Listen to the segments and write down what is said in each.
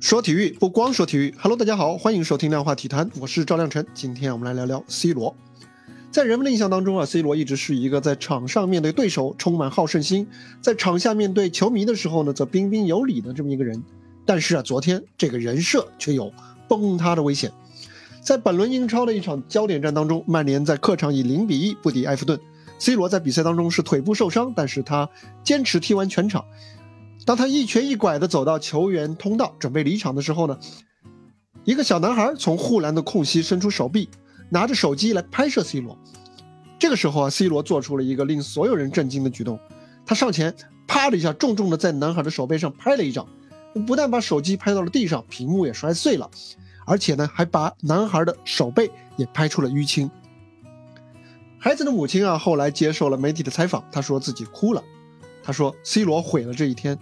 说体育不光说体育，Hello，大家好，欢迎收听量化体坛，我是赵亮晨。今天我们来聊聊 C 罗。在人们的印象当中啊，C 罗一直是一个在场上面对对手充满好胜心，在场下面对球迷的时候呢，则彬彬有礼的这么一个人。但是啊，昨天这个人设却有崩塌的危险。在本轮英超的一场焦点战当中，曼联在客场以零比一不敌埃弗顿。C 罗在比赛当中是腿部受伤，但是他坚持踢完全场。当他一瘸一拐地走到球员通道准备离场的时候呢，一个小男孩从护栏的空隙伸出手臂，拿着手机来拍摄 C 罗。这个时候啊，C 罗做出了一个令所有人震惊的举动，他上前啪的一下，重重地在男孩的手背上拍了一掌，不但把手机拍到了地上，屏幕也摔碎了，而且呢，还把男孩的手背也拍出了淤青。孩子的母亲啊，后来接受了媒体的采访，她说自己哭了，她说 C 罗毁了这一天。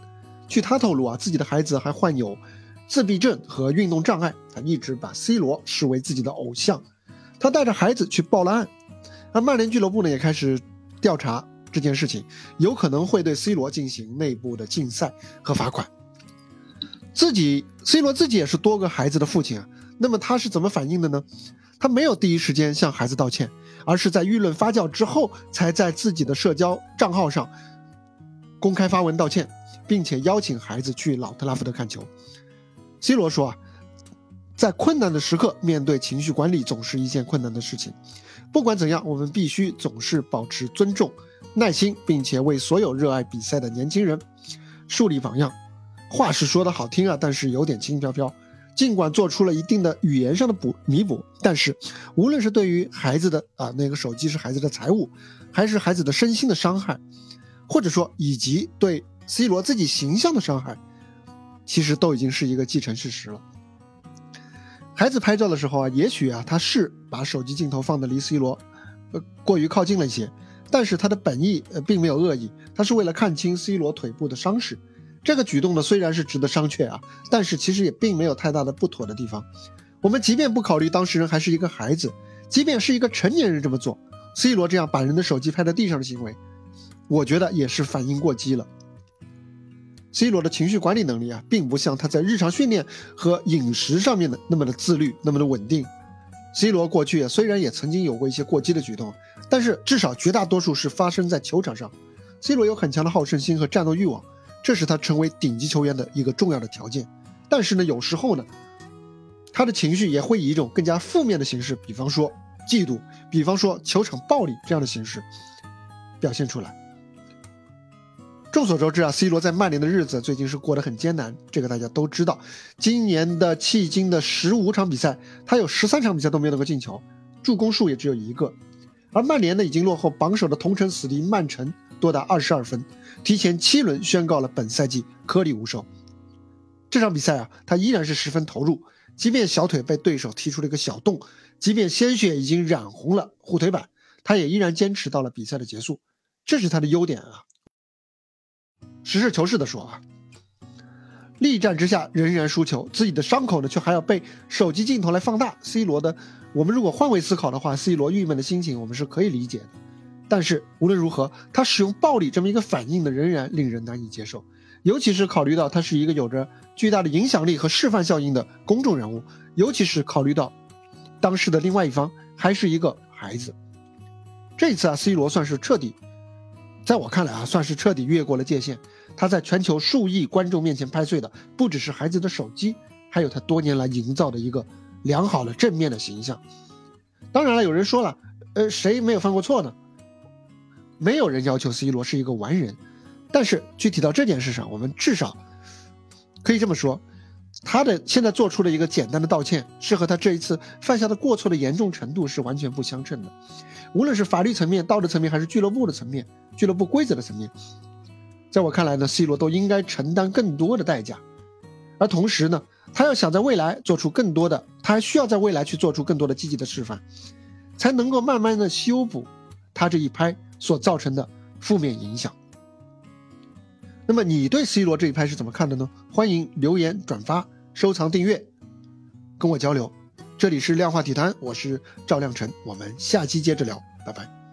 据他透露啊，自己的孩子还患有自闭症和运动障碍，他一直把 C 罗视为自己的偶像。他带着孩子去报了案，而曼联俱乐部呢也开始调查这件事情，有可能会对 C 罗进行内部的禁赛和罚款。自己 C 罗自己也是多个孩子的父亲啊，那么他是怎么反应的呢？他没有第一时间向孩子道歉，而是在舆论发酵之后，才在自己的社交账号上公开发文道歉。并且邀请孩子去老特拉福德看球。C 罗说啊，在困难的时刻，面对情绪管理总是一件困难的事情。不管怎样，我们必须总是保持尊重、耐心，并且为所有热爱比赛的年轻人树立榜样。话是说的好听啊，但是有点轻飘飘。尽管做出了一定的语言上的补弥补，但是无论是对于孩子的啊那个手机是孩子的财物，还是孩子的身心的伤害，或者说以及对。C 罗自己形象的伤害，其实都已经是一个既成事实了。孩子拍照的时候啊，也许啊他是把手机镜头放的离 C 罗，呃过于靠近了一些，但是他的本意呃并没有恶意，他是为了看清 C 罗腿部的伤势。这个举动呢虽然是值得商榷啊，但是其实也并没有太大的不妥的地方。我们即便不考虑当事人还是一个孩子，即便是一个成年人这么做，C 罗这样把人的手机拍在地上的行为，我觉得也是反应过激了。C 罗的情绪管理能力啊，并不像他在日常训练和饮食上面的那么的自律，那么的稳定。C 罗过去虽然也曾经有过一些过激的举动，但是至少绝大多数是发生在球场上。C 罗有很强的好胜心和战斗欲望，这是他成为顶级球员的一个重要的条件。但是呢，有时候呢，他的情绪也会以一种更加负面的形式，比方说嫉妒，比方说球场暴力这样的形式表现出来。众所周知啊，C 罗在曼联的日子最近是过得很艰难，这个大家都知道。今年的迄今的十五场比赛，他有十三场比赛都没有能够进球，助攻数也只有一个。而曼联呢，已经落后榜首的同城死敌曼城多达二十二分，提前七轮宣告了本赛季颗粒无收。这场比赛啊，他依然是十分投入，即便小腿被对手踢出了一个小洞，即便鲜血已经染红了护腿板，他也依然坚持到了比赛的结束，这是他的优点啊。实事求是的说啊，力战之下仍然输球，自己的伤口呢却还要被手机镜头来放大。C 罗的，我们如果换位思考的话，C 罗郁闷的心情我们是可以理解的。但是无论如何，他使用暴力这么一个反应呢，仍然令人难以接受。尤其是考虑到他是一个有着巨大的影响力和示范效应的公众人物，尤其是考虑到当时的另外一方还是一个孩子。这次啊，C 罗算是彻底。在我看来啊，算是彻底越过了界限。他在全球数亿观众面前拍碎的，不只是孩子的手机，还有他多年来营造的一个良好的正面的形象。当然了，有人说了，呃，谁没有犯过错呢？没有人要求 C 罗是一个完人，但是具体到这件事上，我们至少可以这么说。他的现在做出了一个简单的道歉，是和他这一次犯下的过错的严重程度是完全不相称的。无论是法律层面、道德层面，还是俱乐部的层面、俱乐部规则的层面，在我看来呢，C 罗都应该承担更多的代价。而同时呢，他要想在未来做出更多的，他还需要在未来去做出更多的积极的示范，才能够慢慢的修补他这一拍所造成的负面影响。那么你对 C 罗这一拍是怎么看的呢？欢迎留言、转发。收藏订阅，跟我交流。这里是量化体坛，我是赵亮晨，我们下期接着聊，拜拜。